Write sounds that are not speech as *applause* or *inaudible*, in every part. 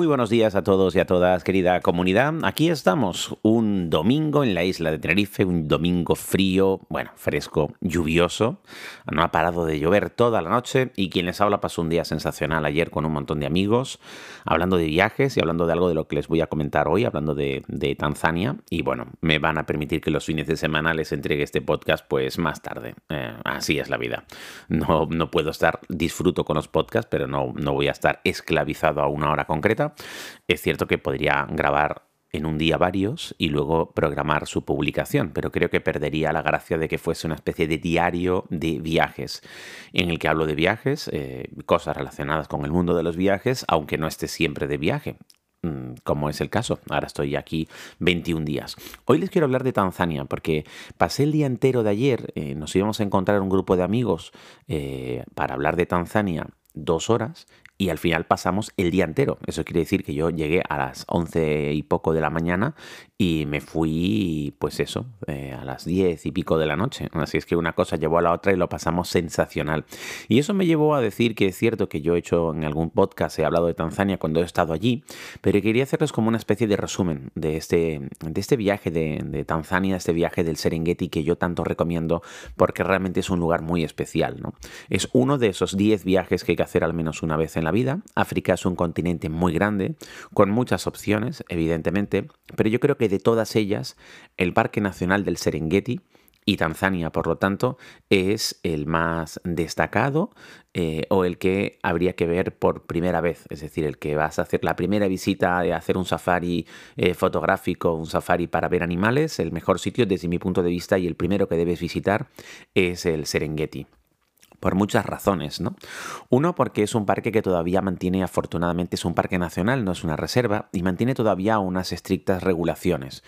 Muy buenos días a todos y a todas, querida comunidad. Aquí estamos, un domingo en la isla de Tenerife, un domingo frío, bueno, fresco, lluvioso. No ha parado de llover toda la noche y quien les habla pasó un día sensacional ayer con un montón de amigos, hablando de viajes y hablando de algo de lo que les voy a comentar hoy, hablando de, Tanzania. Y bueno, me van a permitir que los fines de semana les entregue este podcast pues más tarde. Eh, así es la vida. No, no puedo estar, disfruto con los podcasts, pero no, no voy a estar esclavizado a una hora concreta es cierto que podría grabar en un día varios y luego programar su publicación, pero creo que perdería la gracia de que fuese una especie de diario de viajes, en el que hablo de viajes, eh, cosas relacionadas con el mundo de los viajes, aunque no esté siempre de viaje mm, como es el caso. Ahora estoy aquí 21 días. Hoy les quiero hablar de Tanzania porque pasé el día entero de ayer, eh, nos íbamos a encontrar un grupo de amigos eh, para hablar de Tanzania dos horas y al final pasamos el día entero. Eso quiere decir que yo llegué a las once y poco de la mañana y me fui, pues eso, eh, a las diez y pico de la noche. Así es que una cosa llevó a la otra y lo pasamos sensacional. Y eso me llevó a decir que es cierto que yo he hecho en algún podcast, he hablado de Tanzania cuando he estado allí, pero quería hacerles como una especie de resumen de este, de este viaje de, de Tanzania, este viaje del Serengeti que yo tanto recomiendo porque realmente es un lugar muy especial. ¿no? Es uno de esos diez viajes que que hacer al menos una vez en la vida. África es un continente muy grande, con muchas opciones, evidentemente, pero yo creo que de todas ellas, el Parque Nacional del Serengeti, y Tanzania, por lo tanto, es el más destacado eh, o el que habría que ver por primera vez, es decir, el que vas a hacer la primera visita de hacer un safari eh, fotográfico, un safari para ver animales, el mejor sitio desde mi punto de vista y el primero que debes visitar es el Serengeti por muchas razones, ¿no? Uno, porque es un parque que todavía mantiene, afortunadamente, es un parque nacional, no es una reserva, y mantiene todavía unas estrictas regulaciones.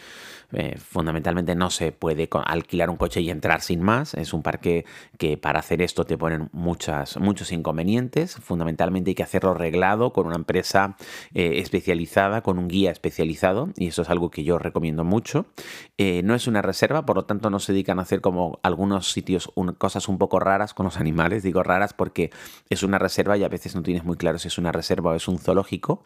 Eh, fundamentalmente no se puede alquilar un coche y entrar sin más. Es un parque que para hacer esto te ponen muchos inconvenientes. Fundamentalmente hay que hacerlo reglado con una empresa eh, especializada, con un guía especializado, y eso es algo que yo recomiendo mucho. Eh, no es una reserva, por lo tanto no se dedican a hacer como algunos sitios cosas un poco raras con los animales Digo raras porque es una reserva y a veces no tienes muy claro si es una reserva o es un zoológico,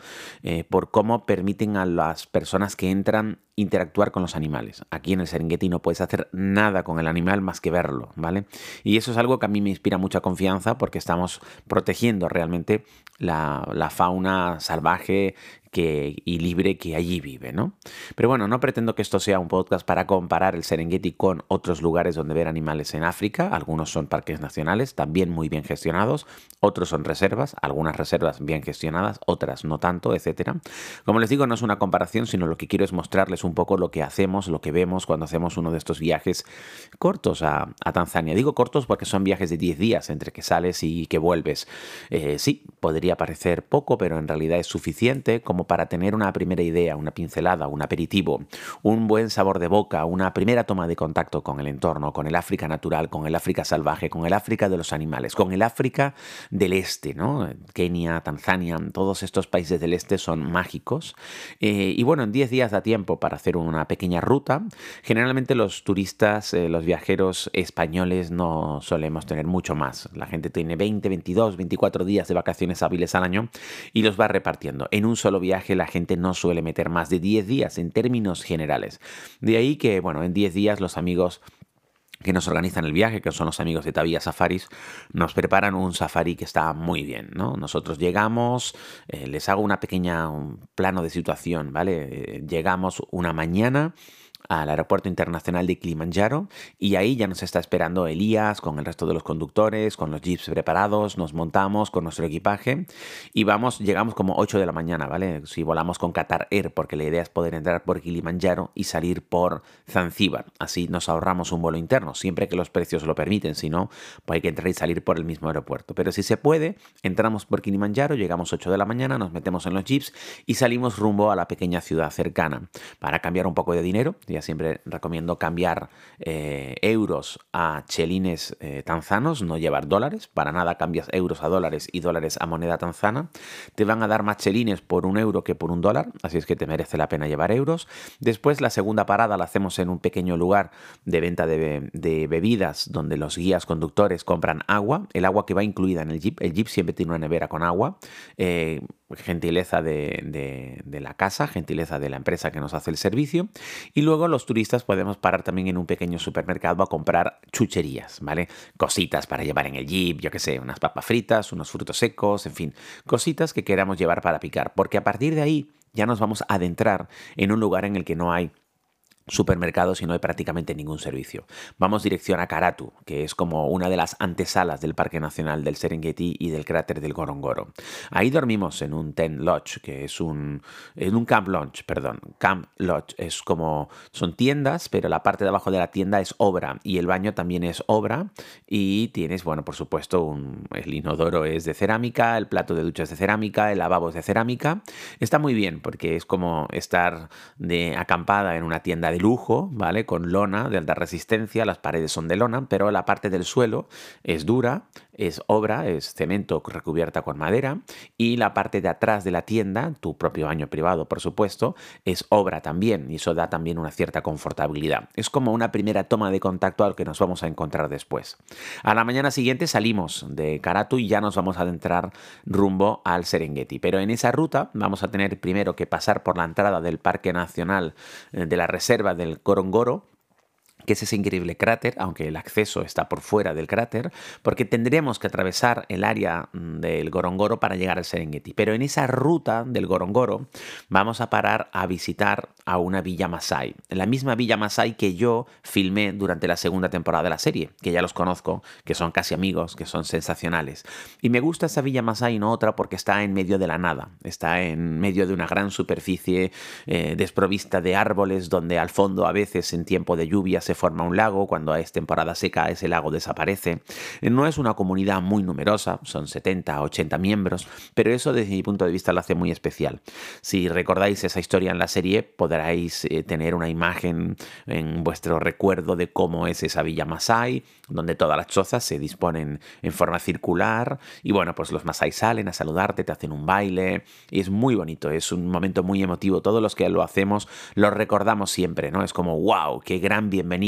por cómo permiten a las personas que entran interactuar con los animales. Aquí en el Serengeti no puedes hacer nada con el animal más que verlo, ¿vale? Y eso es algo que a mí me inspira mucha confianza porque estamos protegiendo realmente la, la fauna salvaje y libre que allí vive, ¿no? Pero bueno, no pretendo que esto sea un podcast para comparar el Serengeti con otros lugares donde ver animales en África. Algunos son parques nacionales, también muy bien gestionados, otros son reservas, algunas reservas bien gestionadas, otras no tanto, etcétera. Como les digo, no es una comparación, sino lo que quiero es mostrarles un poco lo que hacemos, lo que vemos cuando hacemos uno de estos viajes cortos a, Tanzania. Digo cortos porque son viajes de 10 días entre que sales y que vuelves. Eh, sí, podría parecer poco, pero en realidad es suficiente como para tener una primera idea, una pincelada, un aperitivo, un buen sabor de boca, una primera toma de contacto con el entorno, con el África natural, con el África salvaje, con el África de los animales, con el África del este, ¿no? Kenia, Tanzania, todos estos países del este son mágicos. Eh, y bueno, en 10 días da tiempo para hacer una pequeña ruta. Generalmente los turistas, eh, los viajeros españoles no solemos tener mucho más. La gente tiene 20, 22, 24 días de vacaciones hábiles al año y los va repartiendo en un solo viaje la gente no suele meter más de 10 días en términos generales. De ahí que, bueno, en 10 días los amigos que nos organizan el viaje, que son los amigos de Tavia Safaris, nos preparan un safari que está muy bien, ¿no? Nosotros llegamos, eh, les hago una pequeña plano de situación, ¿vale? Eh, llegamos una mañana, al aeropuerto internacional de Kilimanjaro y ahí ya nos está esperando Elías con el resto de los conductores, con los jeeps preparados, nos montamos con nuestro equipaje y vamos, llegamos como 8 de la mañana, ¿vale? Si volamos con Qatar Air, porque la idea es poder entrar por Kilimanjaro y salir por Zanzíbar, así nos ahorramos un vuelo interno, siempre que los precios lo permiten, si no, pues hay que entrar y salir por el mismo aeropuerto. Pero si se puede, entramos por Kilimanjaro, llegamos 8 de la mañana, nos metemos en los jeeps y salimos rumbo a la pequeña ciudad cercana para cambiar un poco de dinero, Siempre recomiendo cambiar eh, euros a chelines eh, tanzanos, no llevar dólares. Para nada cambias euros a dólares y dólares a moneda tanzana. Te van a dar más chelines por un euro que por un dólar, así es que te merece la pena llevar euros. Después la segunda parada la hacemos en un pequeño lugar de venta de, de bebidas donde los guías conductores compran agua, el agua que va incluida en el jeep. El jeep siempre tiene una nevera con agua. Eh, gentileza de, la casa, gentileza de la empresa que nos hace el servicio. Y luego los turistas podemos parar también en un pequeño supermercado a comprar chucherías, ¿vale? Cositas para llevar en el jeep, yo qué sé, unas papas fritas, unos frutos secos, en fin, cositas que queramos llevar para picar. Porque a partir de ahí ya nos vamos a adentrar en un lugar en el que no hay supermercados y no hay prácticamente ningún servicio. Vamos dirección a Karatu, que es como una de las antesalas del Parque Nacional del Serengeti y del cráter del Gorongoro. Ahí dormimos en un tent lodge, que es un un camp lodge, perdón, camp lodge es como son tiendas, pero la parte de abajo de la tienda es obra y el baño también es obra y tienes, bueno, por supuesto, un, el inodoro es de cerámica, el plato de ducha es de cerámica, el lavabo es de cerámica. Está muy bien porque es como estar de acampada en una tienda de lujo, ¿vale? Con lona de alta resistencia, las paredes son de lona, pero la parte del suelo es dura, es obra, es cemento recubierta con madera y la parte de atrás de la tienda, tu propio baño privado por supuesto, es obra también y eso da también una cierta confortabilidad. Es como una primera toma de contacto al que nos vamos a encontrar después. A la mañana siguiente salimos de Karatu y ya nos vamos a adentrar rumbo al Serengeti, pero en esa ruta vamos a tener primero que pasar por la entrada del Parque Nacional eh, de la Reserva del Gorongoro que es ese increíble cráter, aunque el acceso está por fuera del cráter, porque tendríamos que atravesar el área mm, del Gorongoro para llegar al Serengeti. Pero en esa ruta del Gorongoro vamos a parar a visitar a una villa Masai, la misma villa Masai que yo filmé durante la segunda temporada de la serie, que ya los conozco, que son casi amigos, que son sensacionales. Y me gusta esa villa Masai, no otra, porque está en medio de la nada, está en medio de una gran superficie eh, desprovista de árboles, donde al fondo a veces en tiempo de lluvia se forma un lago, cuando es temporada seca ese lago desaparece. No es una comunidad muy numerosa, son 70, 80 miembros, pero eso desde mi punto de vista lo hace muy especial. Si recordáis esa historia en la serie, podréis eh, tener una imagen en vuestro recuerdo de cómo es esa villa Masai, donde todas las chozas se disponen en forma circular y bueno, pues los Masai salen a saludarte, te hacen un baile y es muy bonito, es un momento muy emotivo. Todos los que lo hacemos lo recordamos siempre, ¿no? Es como, wow, qué gran bienvenida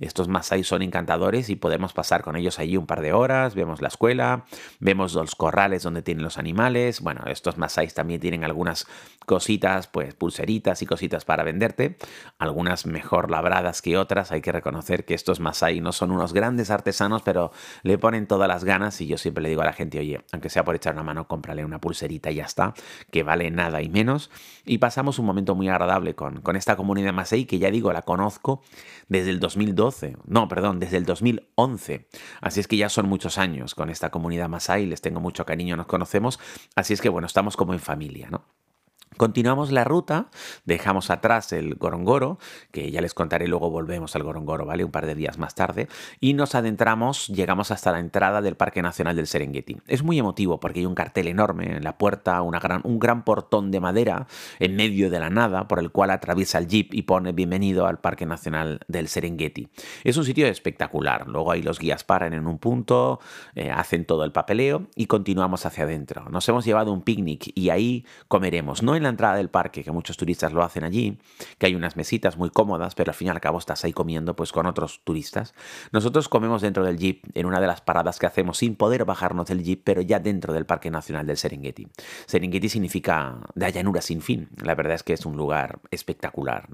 estos Masai son encantadores y podemos pasar con ellos allí un par de horas, vemos la escuela, vemos los corrales donde tienen los animales. Bueno, estos Masai también tienen algunas cositas, pues pulseritas y cositas para venderte, algunas mejor labradas que otras. Hay que reconocer que estos Masai no son unos grandes artesanos, pero le ponen todas las ganas y yo siempre le digo a la gente, oye, aunque sea por echar una mano, cómprale una pulserita y ya está, que vale nada y menos. Y pasamos un momento muy agradable con, con esta comunidad Masai que ya digo, la conozco desde el 2012, no, perdón, desde el 2011. Así es que ya son muchos años con esta comunidad Masai, les tengo mucho cariño, nos conocemos, así es que bueno, estamos como en familia, ¿no? Continuamos la ruta, dejamos atrás el Gorongoro, que ya les contaré, luego volvemos al Gorongoro, ¿vale? Un par de días más tarde, y nos adentramos, llegamos hasta la entrada del Parque Nacional del Serengeti. Es muy emotivo porque hay un cartel enorme en la puerta, una gran, un gran portón de madera en medio de la nada, por el cual atraviesa el jeep y pone bienvenido al Parque Nacional del Serengeti. Es un sitio espectacular, luego ahí los guías paran en un punto, eh, hacen todo el papeleo y continuamos hacia adentro. Nos hemos llevado un picnic y ahí comeremos, no en la entrada del parque, que muchos turistas lo hacen allí, que hay unas mesitas muy cómodas, pero al fin y al cabo estás ahí comiendo pues con otros turistas. Nosotros comemos dentro del jeep, en una de las paradas que hacemos sin poder bajarnos del jeep, pero ya dentro del Parque Nacional del Serengeti. Serengeti significa de llanura sin fin. La verdad es que es un lugar espectacular.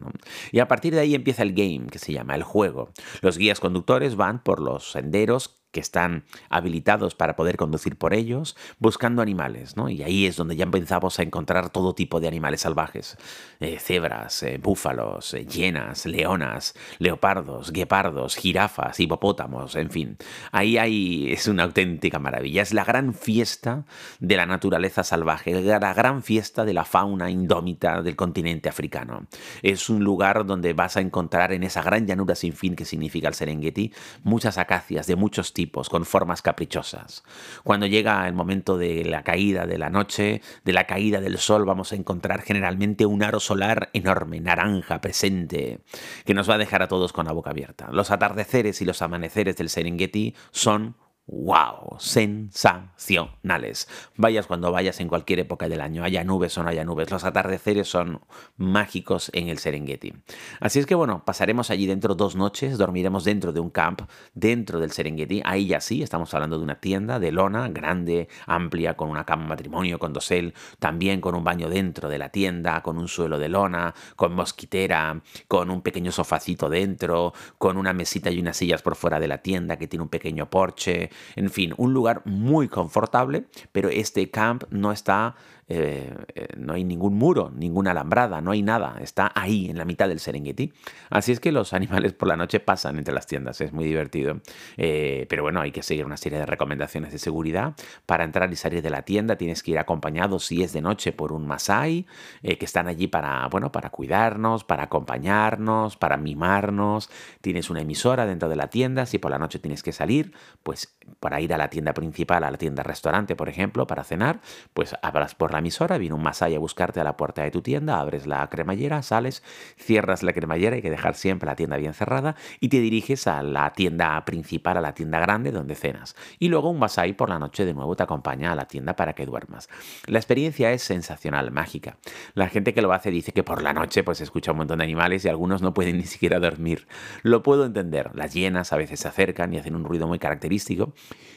Y a partir de ahí empieza el game, que se llama el juego. Los guías conductores van por los senderos que están habilitados para poder conducir por ellos, buscando animales, ¿no? Y ahí es donde ya empezamos a encontrar todo tipo de animales salvajes. Eh, cebras, eh, búfalos, eh, hienas, leonas, leopardos, guepardos, jirafas, hipopótamos, en fin. Ahí hay, es una auténtica maravilla. Es la gran fiesta de la naturaleza salvaje, la gran fiesta de la fauna indómita del continente africano. Es un lugar donde vas a encontrar en esa gran llanura sin fin que significa el Serengeti muchas acacias de muchos tipos con formas caprichosas. Cuando llega el momento de la caída de la noche, de la caída del sol, vamos a encontrar generalmente un aro solar enorme, naranja, presente, que nos va a dejar a todos con la boca abierta. Los atardeceres y los amaneceres del Serengeti son ¡Wow! Sensacionales. Vayas cuando vayas en cualquier época del año, haya nubes o no haya nubes, los atardeceres son mágicos en el Serengeti. Así es que bueno, pasaremos allí dentro dos noches, dormiremos dentro de un camp, dentro del Serengeti. Ahí ya sí, estamos hablando de una tienda de lona grande, amplia, con una cama matrimonio, con dosel, también con un baño dentro de la tienda, con un suelo de lona, con mosquitera, con un pequeño sofacito dentro, con una mesita y unas sillas por fuera de la tienda que tiene un pequeño porche en fin, un lugar muy confortable, pero este camp no está eh, eh, no hay ningún muro, ninguna alambrada, no hay nada, está ahí en la mitad del Serengeti. Así es que los animales por la noche pasan entre las tiendas, es muy divertido. Eh, pero bueno, hay que seguir una serie de recomendaciones de seguridad. Para entrar y salir de la tienda tienes que ir acompañado, si es de noche, por un Masai, que están allí para, bueno, para cuidarnos, para acompañarnos, para mimarnos. Tienes una emisora dentro de la tienda, si por la noche tienes que salir, pues para ir a la tienda principal, a la tienda restaurante, por ejemplo, para cenar, pues abras por la emisora, viene un masai a buscarte a la puerta de tu tienda, abres la cremallera, sales, cierras la cremallera, hay que dejar siempre la tienda bien cerrada y te diriges a la tienda principal, a la tienda grande donde cenas. Y luego un masai por la noche de nuevo te acompaña a la tienda para que duermas. La experiencia es sensacional, mágica. La gente que lo hace dice que por la noche pues escucha un montón de animales y algunos no pueden ni siquiera dormir. Lo puedo entender, las hienas a veces se acercan y hacen un ruido muy característico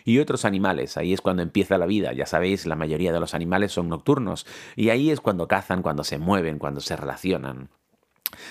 y otros animales, ahí es cuando empieza la vida, ya sabéis, la mayoría de los animales son nocturnos y ahí es cuando cazan, cuando se mueven, cuando se relacionan.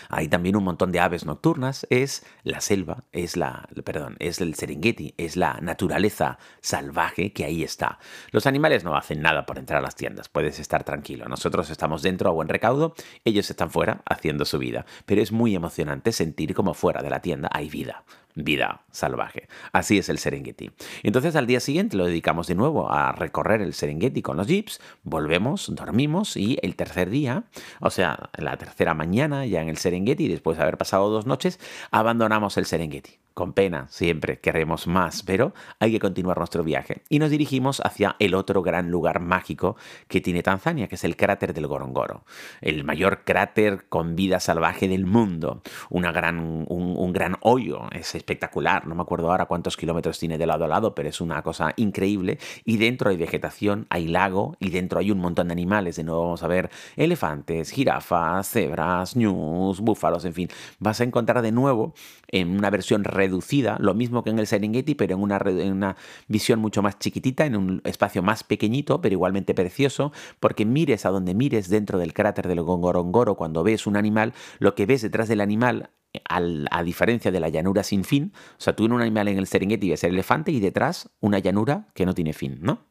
Hay también un montón de aves nocturnas, es la selva, es la, perdón, es el Serengeti, es la naturaleza salvaje que ahí está. Los animales no hacen nada por entrar a las tiendas, puedes estar tranquilo. Nosotros estamos dentro a buen recaudo, ellos están fuera haciendo su vida, pero es muy emocionante sentir como fuera de la tienda hay vida vida salvaje. Así es el Serengeti. Entonces al día siguiente lo dedicamos de nuevo a recorrer el Serengeti con los jeeps, volvemos, dormimos y el tercer día, o sea, la tercera mañana ya en el Serengeti, después de haber pasado dos noches, abandonamos el Serengeti con pena, siempre queremos más, pero hay que continuar nuestro viaje. Y nos dirigimos hacia el otro gran lugar mágico que tiene Tanzania, que es el cráter del Gorongoro. El mayor cráter con vida salvaje del mundo. Una gran, un, gran hoyo, es espectacular. No me acuerdo ahora cuántos kilómetros tiene de lado a lado, pero es una cosa increíble. Y dentro hay vegetación, hay lago y dentro hay un montón de animales. De nuevo vamos a ver elefantes, jirafas, cebras, ñus, búfalos, en fin. Vas a encontrar de nuevo en una versión reducida, lo mismo que en el Serengeti, pero en una, visión mucho más chiquitita, en un espacio más pequeñito, pero igualmente precioso, porque mires a donde mires dentro del cráter del Gongorongoro, cuando ves un animal, lo que ves detrás del animal a diferencia de la llanura sin fin, o sea, tú en un animal en el Serengeti ves el elefante y detrás una llanura que no tiene fin, ¿no?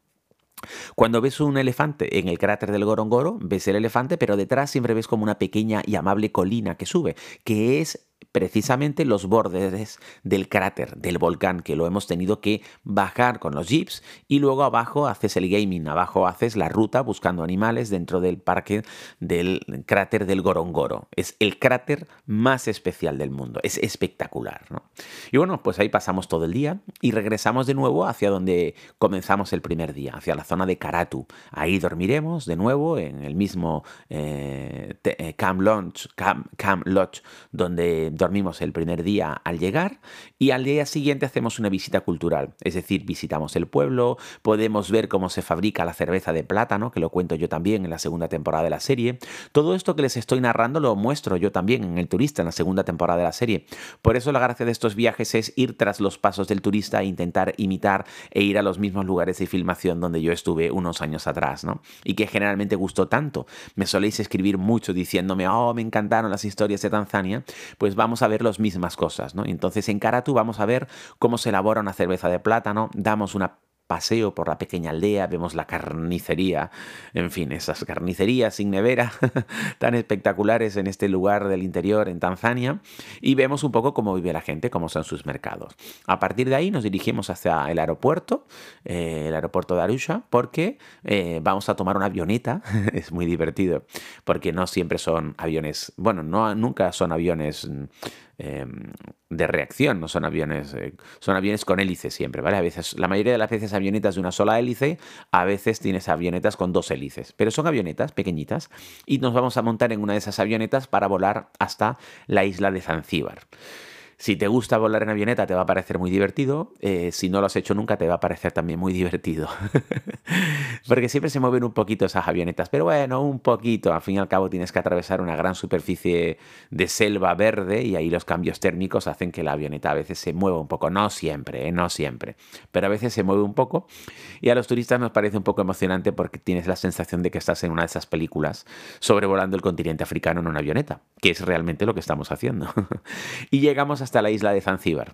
Cuando ves un elefante en el cráter del Gorongoro, ves el elefante, pero detrás siempre ves como una pequeña y amable colina que sube, que es precisamente los bordes del cráter del volcán que lo hemos tenido que bajar con los jeeps y luego abajo haces el gaming, abajo haces la ruta buscando animales dentro del parque del cráter del Gorongoro. Es el cráter más especial del mundo, es espectacular. Y bueno, pues ahí pasamos todo el día y regresamos de nuevo hacia donde comenzamos el primer día, hacia la zona de Karatu. Ahí dormiremos de nuevo en el mismo eh, eh, Camp, Lodge, Camp Lodge donde dormimos el primer día al llegar y al día siguiente hacemos una visita cultural, es decir, visitamos el pueblo, podemos ver cómo se fabrica la cerveza de plátano, que lo cuento yo también en la segunda temporada de la serie. Todo esto que les estoy narrando lo muestro yo también en El Turista, en la segunda temporada de la serie. Por eso la gracia de estos viajes es ir tras los pasos del turista e intentar imitar e ir a los mismos lugares de filmación donde yo estuve unos años atrás, ¿no? Y que generalmente gustó tanto. Me soléis escribir mucho diciéndome, oh, me encantaron las historias de Tanzania, pues vamos a ver las mismas cosas. ¿no? Entonces en Karatu vamos a ver cómo se elabora una cerveza de plátano, damos una paseo por la pequeña aldea, vemos la carnicería, en fin, esas carnicerías sin nevera *laughs* tan espectaculares en este lugar del interior en Tanzania y vemos un poco cómo vive la gente, cómo son sus mercados. A partir de ahí nos dirigimos hacia el aeropuerto, eh, el aeropuerto de Arusha, porque eh, vamos a tomar una avioneta, *laughs* es muy divertido, porque no siempre son aviones, bueno, no, nunca son aviones em, de reacción, no son aviones, eh, son aviones con hélice siempre, ¿vale? A veces, la mayoría de las veces avionetas de una sola hélice, a veces tienes avionetas con dos hélices, pero son avionetas pequeñitas y nos vamos a montar en una de esas avionetas para volar hasta la isla de Zanzíbar. Si te gusta volar en avioneta te va a parecer muy divertido, eh, si no lo has hecho nunca te va a parecer también muy *laughs* divertido. Porque siempre se mueven un poquito esas avionetas, pero bueno, un poquito, al fin y al cabo tienes que atravesar una gran superficie de selva verde y ahí los cambios térmicos hacen que la avioneta a veces se mueva un poco, no siempre, eh, no siempre, pero a veces se mueve un poco. Y a los turistas nos parece un poco emocionante porque tienes la sensación de que estás en una de esas películas sobrevolando el continente africano en una avioneta, que es realmente lo que estamos haciendo. *laughs* y llegamos hasta la isla de Zanzíbar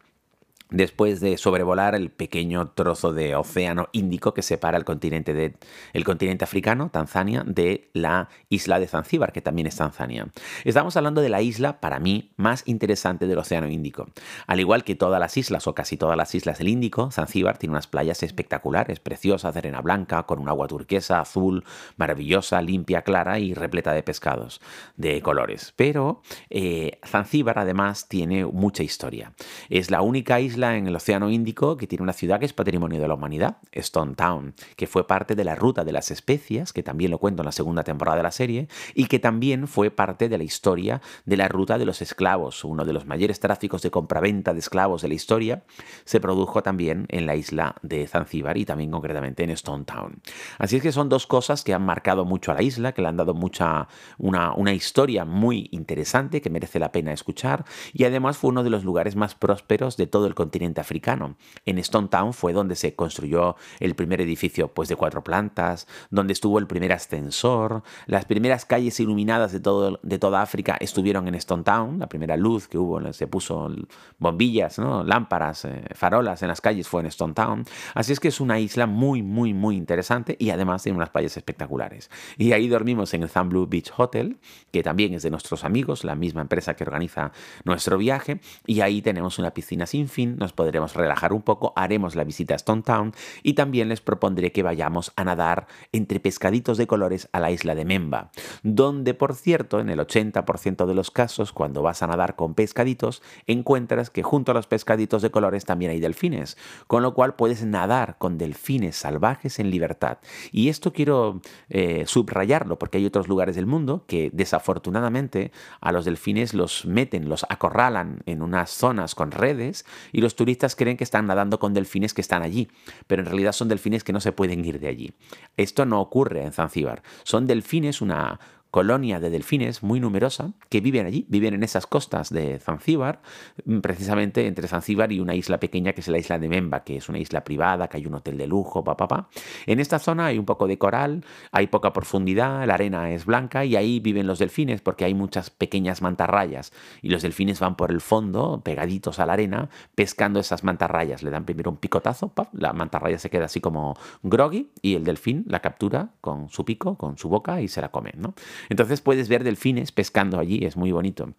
después de sobrevolar el pequeño trozo de océano Índico que separa el continente, de, el continente africano, Tanzania, de la isla de Zanzíbar, que también es Tanzania. Estamos hablando de la isla, para mí, más interesante del océano Índico. Al igual que todas las islas, o casi todas las islas del Índico, Zanzíbar tiene unas playas espectaculares, preciosas, de arena blanca, con un agua turquesa, azul, maravillosa, limpia, clara y repleta de pescados de colores. Pero eh, Zanzíbar, además, tiene mucha historia. Es la única isla en el Océano Índico que tiene una ciudad que es patrimonio de la humanidad, Stone Town, que fue parte de la ruta de las especias, que también lo cuento en la segunda temporada de la serie, y que también fue parte de la historia de la ruta de los esclavos. Uno de los mayores tráficos de compraventa de esclavos de la historia se produjo también en la isla de Zanzíbar y también concretamente en Stone Town. Así es que son dos cosas que han marcado mucho a la isla, que le han dado mucha, una, una historia muy interesante que merece la pena escuchar y además fue uno de los lugares más prósperos de todo el continente africano. En Stone Town fue donde se construyó el primer edificio pues, de cuatro plantas, donde estuvo el primer ascensor, las primeras calles iluminadas de, todo, de toda África estuvieron en Stone Town, la primera luz que hubo, se puso bombillas, lámparas, eh, farolas en las calles fue en Stone Town. Así es que es una isla muy, muy, muy interesante y además tiene unas playas espectaculares. Y ahí dormimos en el Blue Beach Hotel, que también es de nuestros amigos, la misma empresa que organiza nuestro viaje, y ahí tenemos una piscina sin fin, nos podremos relajar un poco, haremos la visita a Stone Town y también les propondré que vayamos a nadar entre pescaditos de colores a la isla de Memba, donde por cierto en el 80% de los casos cuando vas a nadar con pescaditos encuentras que junto a los pescaditos de colores también hay delfines, con lo cual puedes nadar con delfines salvajes en libertad. Y esto quiero eh, subrayarlo porque hay otros lugares del mundo que desafortunadamente a los delfines los meten, los acorralan en unas zonas con redes y los turistas creen que están nadando con delfines que están allí, pero en realidad son delfines que no se pueden ir de allí. Esto no ocurre en Zanzíbar. Son delfines, una, colonia de delfines muy numerosa que viven allí, viven en esas costas de Zanzíbar, mm, precisamente entre Zanzíbar y una isla pequeña que es la isla de Memba, que es una isla privada, que hay un hotel de lujo, papá. Pa, En esta zona hay un poco de coral, hay poca profundidad, la arena es blanca y ahí viven los delfines porque hay muchas pequeñas mantarrayas y los delfines van por el fondo, pegaditos a la arena, pescando esas mantarrayas. Le dan primero un picotazo, la mantarraya se queda así como groggy y el delfín la captura con su pico, con su boca y se la come, ¿no? Entonces puedes ver delfines pescando allí, es muy bonito.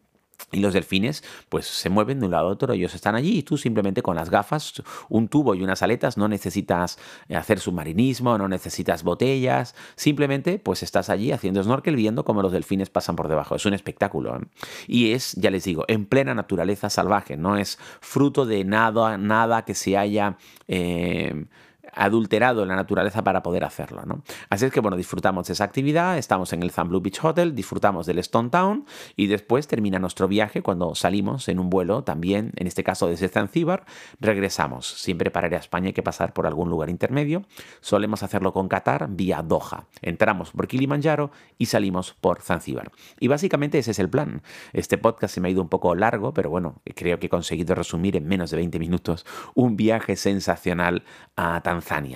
Y los delfines pues se mueven de un lado a otro, ellos están allí y tú simplemente con las gafas, un tubo y unas aletas no necesitas hacer submarinismo, no necesitas botellas, simplemente pues estás allí haciendo snorkel viendo cómo los delfines pasan por debajo. Es un espectáculo. ¿eh? Y es, ya les digo, en plena naturaleza salvaje, no es fruto de nada, nada que se haya... Eh, adulterado en la naturaleza para poder hacerlo. ¿no? Así es que bueno, disfrutamos de esa actividad, estamos en el Blue Beach Hotel, disfrutamos del Stone Town y después termina nuestro viaje cuando salimos en un vuelo también, en este caso desde Zanzíbar, regresamos. Siempre para ir a España hay que pasar por algún lugar intermedio. Solemos hacerlo con Qatar vía Doha. Entramos por Kilimanjaro y salimos por Zanzíbar. Y básicamente ese es el plan. Este podcast se me ha ido un poco largo, pero bueno, creo que he conseguido resumir en menos de 20 minutos un viaje sensacional a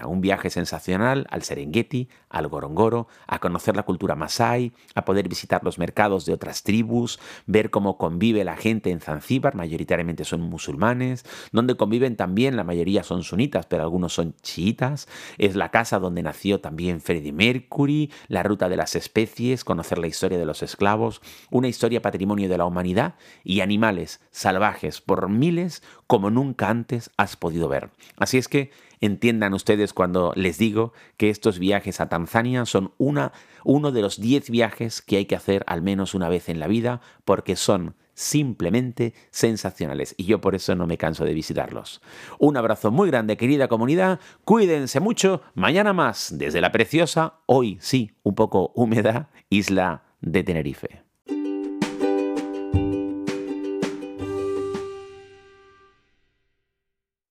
Un viaje sensacional al Serengeti, al Gorongoro, a conocer la cultura masái, a poder visitar los mercados de otras tribus, ver cómo convive la gente en Zanzíbar, mayoritariamente son musulmanes, donde conviven también, la mayoría son sunitas, pero algunos son chiitas, es la casa donde nació también Freddie Mercury, la ruta de las especies, conocer la historia de los esclavos, una historia patrimonio de la humanidad y animales salvajes por miles como nunca antes has podido ver. Así es que entiendan ustedes cuando les digo que estos viajes a Tanzania son una, uno de los 10 viajes que hay que hacer al menos una vez en la vida porque son simplemente sensacionales y yo por eso no me canso de visitarlos. Un abrazo muy grande querida comunidad, cuídense mucho, mañana más desde la preciosa, hoy sí, un poco húmeda isla de Tenerife.